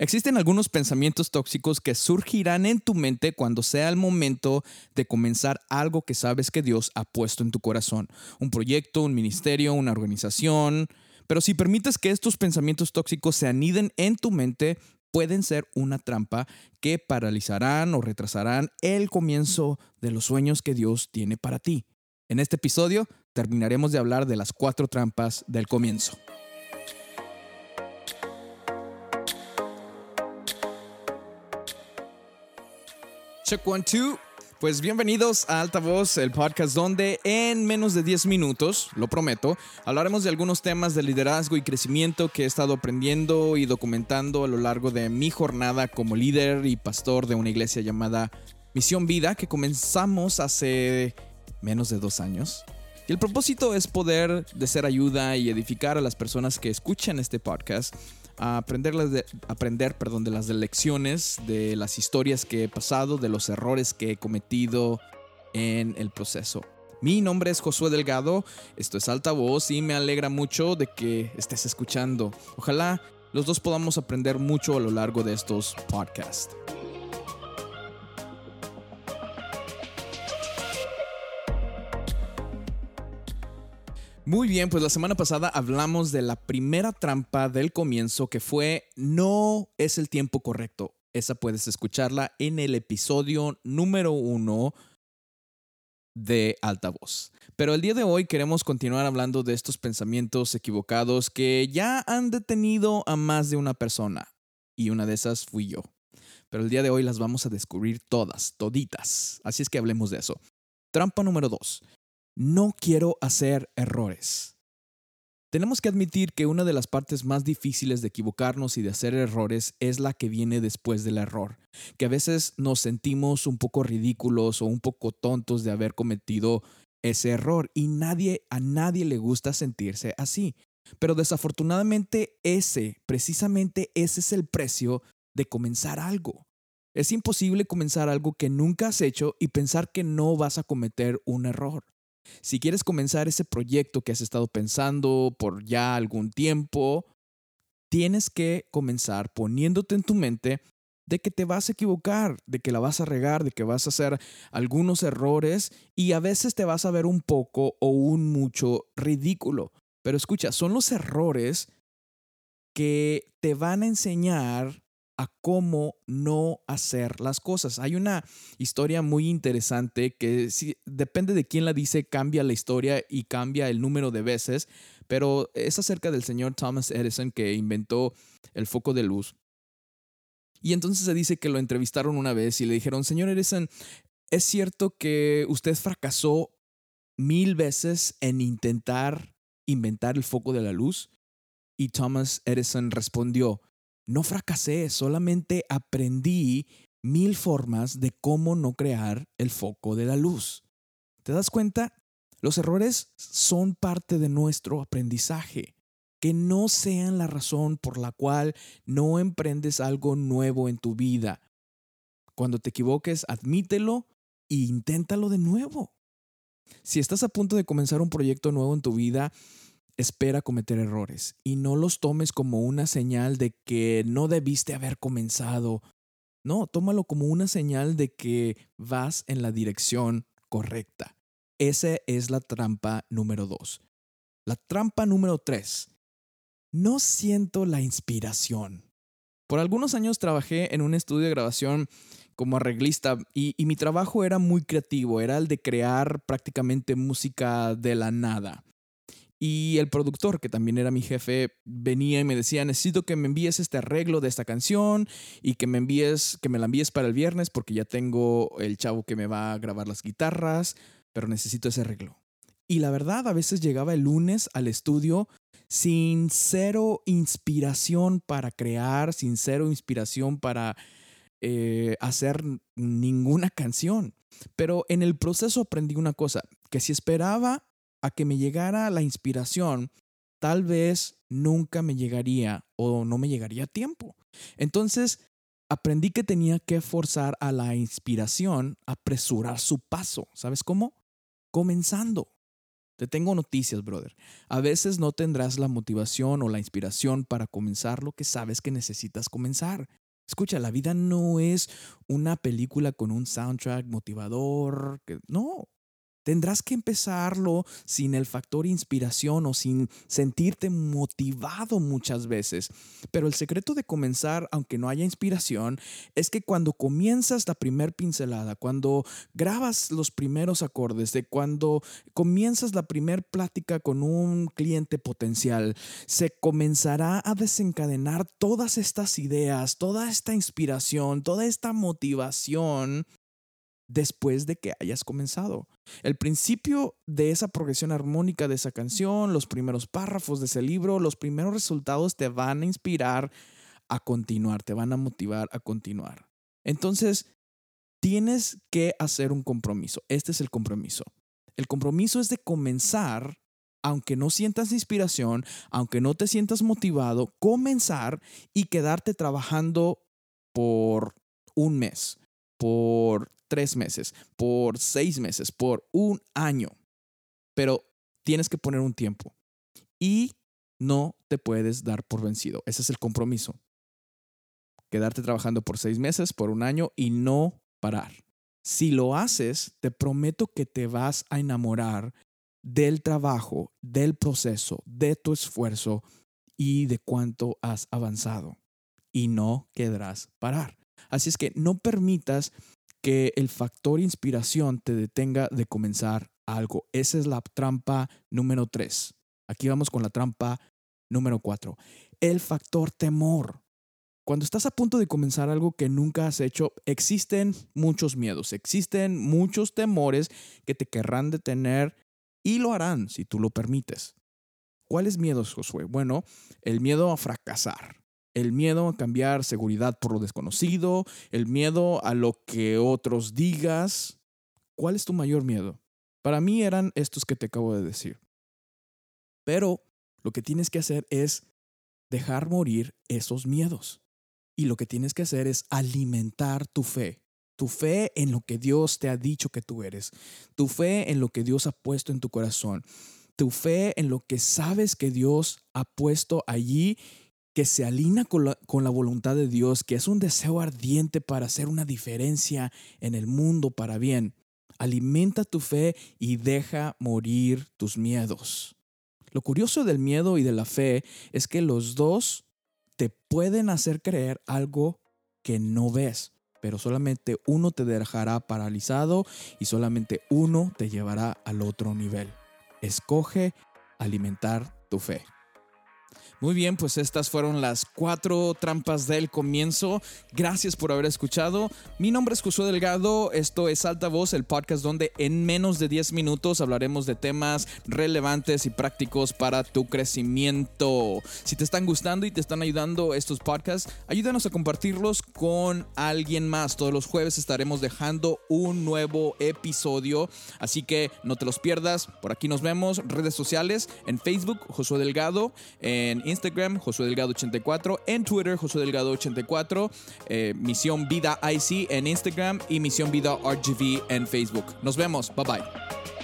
Existen algunos pensamientos tóxicos que surgirán en tu mente cuando sea el momento de comenzar algo que sabes que Dios ha puesto en tu corazón. Un proyecto, un ministerio, una organización. Pero si permites que estos pensamientos tóxicos se aniden en tu mente, pueden ser una trampa que paralizarán o retrasarán el comienzo de los sueños que Dios tiene para ti. En este episodio terminaremos de hablar de las cuatro trampas del comienzo. Check one, two. Pues bienvenidos a Alta Voz, el podcast donde en menos de 10 minutos, lo prometo, hablaremos de algunos temas de liderazgo y crecimiento que he estado aprendiendo y documentando a lo largo de mi jornada como líder y pastor de una iglesia llamada Misión Vida que comenzamos hace menos de dos años. Y el propósito es poder de ser ayuda y edificar a las personas que escuchan este podcast aprender, de, perdón, de las lecciones, de las historias que he pasado, de los errores que he cometido en el proceso. Mi nombre es Josué Delgado, esto es Altavoz y me alegra mucho de que estés escuchando. Ojalá los dos podamos aprender mucho a lo largo de estos podcasts. Muy bien, pues la semana pasada hablamos de la primera trampa del comienzo que fue no es el tiempo correcto. Esa puedes escucharla en el episodio número uno de Altavoz. Pero el día de hoy queremos continuar hablando de estos pensamientos equivocados que ya han detenido a más de una persona. Y una de esas fui yo. Pero el día de hoy las vamos a descubrir todas, toditas. Así es que hablemos de eso. Trampa número dos no quiero hacer errores. Tenemos que admitir que una de las partes más difíciles de equivocarnos y de hacer errores es la que viene después del error, que a veces nos sentimos un poco ridículos o un poco tontos de haber cometido ese error y nadie a nadie le gusta sentirse así. Pero desafortunadamente ese, precisamente ese es el precio de comenzar algo. Es imposible comenzar algo que nunca has hecho y pensar que no vas a cometer un error. Si quieres comenzar ese proyecto que has estado pensando por ya algún tiempo, tienes que comenzar poniéndote en tu mente de que te vas a equivocar, de que la vas a regar, de que vas a hacer algunos errores y a veces te vas a ver un poco o un mucho ridículo. Pero escucha, son los errores que te van a enseñar a cómo no hacer las cosas. Hay una historia muy interesante que si, depende de quién la dice, cambia la historia y cambia el número de veces, pero es acerca del señor Thomas Edison que inventó el foco de luz. Y entonces se dice que lo entrevistaron una vez y le dijeron, señor Edison, ¿es cierto que usted fracasó mil veces en intentar inventar el foco de la luz? Y Thomas Edison respondió, no fracasé, solamente aprendí mil formas de cómo no crear el foco de la luz. ¿Te das cuenta? Los errores son parte de nuestro aprendizaje. Que no sean la razón por la cual no emprendes algo nuevo en tu vida. Cuando te equivoques, admítelo e inténtalo de nuevo. Si estás a punto de comenzar un proyecto nuevo en tu vida, espera cometer errores y no los tomes como una señal de que no debiste haber comenzado. No, tómalo como una señal de que vas en la dirección correcta. Esa es la trampa número dos. La trampa número tres. No siento la inspiración. Por algunos años trabajé en un estudio de grabación como arreglista y, y mi trabajo era muy creativo, era el de crear prácticamente música de la nada. Y el productor, que también era mi jefe, venía y me decía, necesito que me envíes este arreglo de esta canción y que me envíes, que me la envíes para el viernes porque ya tengo el chavo que me va a grabar las guitarras, pero necesito ese arreglo. Y la verdad, a veces llegaba el lunes al estudio sin cero inspiración para crear, sin cero inspiración para eh, hacer ninguna canción. Pero en el proceso aprendí una cosa, que si esperaba a que me llegara la inspiración, tal vez nunca me llegaría o no me llegaría a tiempo. Entonces, aprendí que tenía que forzar a la inspiración a apresurar su paso. ¿Sabes cómo? Comenzando. Te tengo noticias, brother. A veces no tendrás la motivación o la inspiración para comenzar lo que sabes que necesitas comenzar. Escucha, la vida no es una película con un soundtrack motivador. Que, no, Tendrás que empezarlo sin el factor inspiración o sin sentirte motivado muchas veces. Pero el secreto de comenzar, aunque no haya inspiración, es que cuando comienzas la primer pincelada, cuando grabas los primeros acordes, de cuando comienzas la primer plática con un cliente potencial, se comenzará a desencadenar todas estas ideas, toda esta inspiración, toda esta motivación después de que hayas comenzado. El principio de esa progresión armónica de esa canción, los primeros párrafos de ese libro, los primeros resultados te van a inspirar a continuar, te van a motivar a continuar. Entonces, tienes que hacer un compromiso. Este es el compromiso. El compromiso es de comenzar, aunque no sientas inspiración, aunque no te sientas motivado, comenzar y quedarte trabajando por un mes, por tres meses, por seis meses, por un año. Pero tienes que poner un tiempo y no te puedes dar por vencido. Ese es el compromiso. Quedarte trabajando por seis meses, por un año y no parar. Si lo haces, te prometo que te vas a enamorar del trabajo, del proceso, de tu esfuerzo y de cuánto has avanzado. Y no quedarás parar. Así es que no permitas que el factor inspiración te detenga de comenzar algo. Esa es la trampa número tres. Aquí vamos con la trampa número cuatro. El factor temor. Cuando estás a punto de comenzar algo que nunca has hecho, existen muchos miedos, existen muchos temores que te querrán detener y lo harán si tú lo permites. ¿Cuáles miedos, Josué? Bueno, el miedo a fracasar, el miedo a cambiar seguridad por lo desconocido, el miedo a lo que otros digas. ¿Cuál es tu mayor miedo? Para mí eran estos que te acabo de decir. Pero lo que tienes que hacer es dejar morir esos miedos. Y lo que tienes que hacer es alimentar tu fe. Tu fe en lo que Dios te ha dicho que tú eres. Tu fe en lo que Dios ha puesto en tu corazón. Tu fe en lo que sabes que Dios ha puesto allí que se alinea con la, voluntad de Dios, que es un deseo ardiente para hacer una diferencia en el mundo para bien. Alimenta tu fe y deja morir tus miedos. Lo curioso del miedo y de la fe es que los dos te pueden hacer creer algo que no ves, pero solamente uno te dejará paralizado y solamente uno te llevará al otro nivel. Escoge alimentar tu fe. Muy bien, pues estas fueron las cuatro trampas del comienzo. Gracias por haber escuchado. Mi nombre es Josué Delgado. Esto es Alta Voz, el podcast donde en menos de 10 minutos hablaremos de temas relevantes y prácticos para tu crecimiento. Si te están gustando y te están ayudando estos podcasts, ayúdanos a compartirlos con alguien más. Todos los jueves estaremos dejando un nuevo episodio. Así que no te los pierdas. Por aquí nos vemos. Redes sociales en Facebook, Josué Delgado. En Instagram, Josué Delgado 84, en Twitter, Josué Delgado 84, eh, Misión Vida IC en Instagram y Misión Vida RGV en Facebook. Nos vemos, bye bye.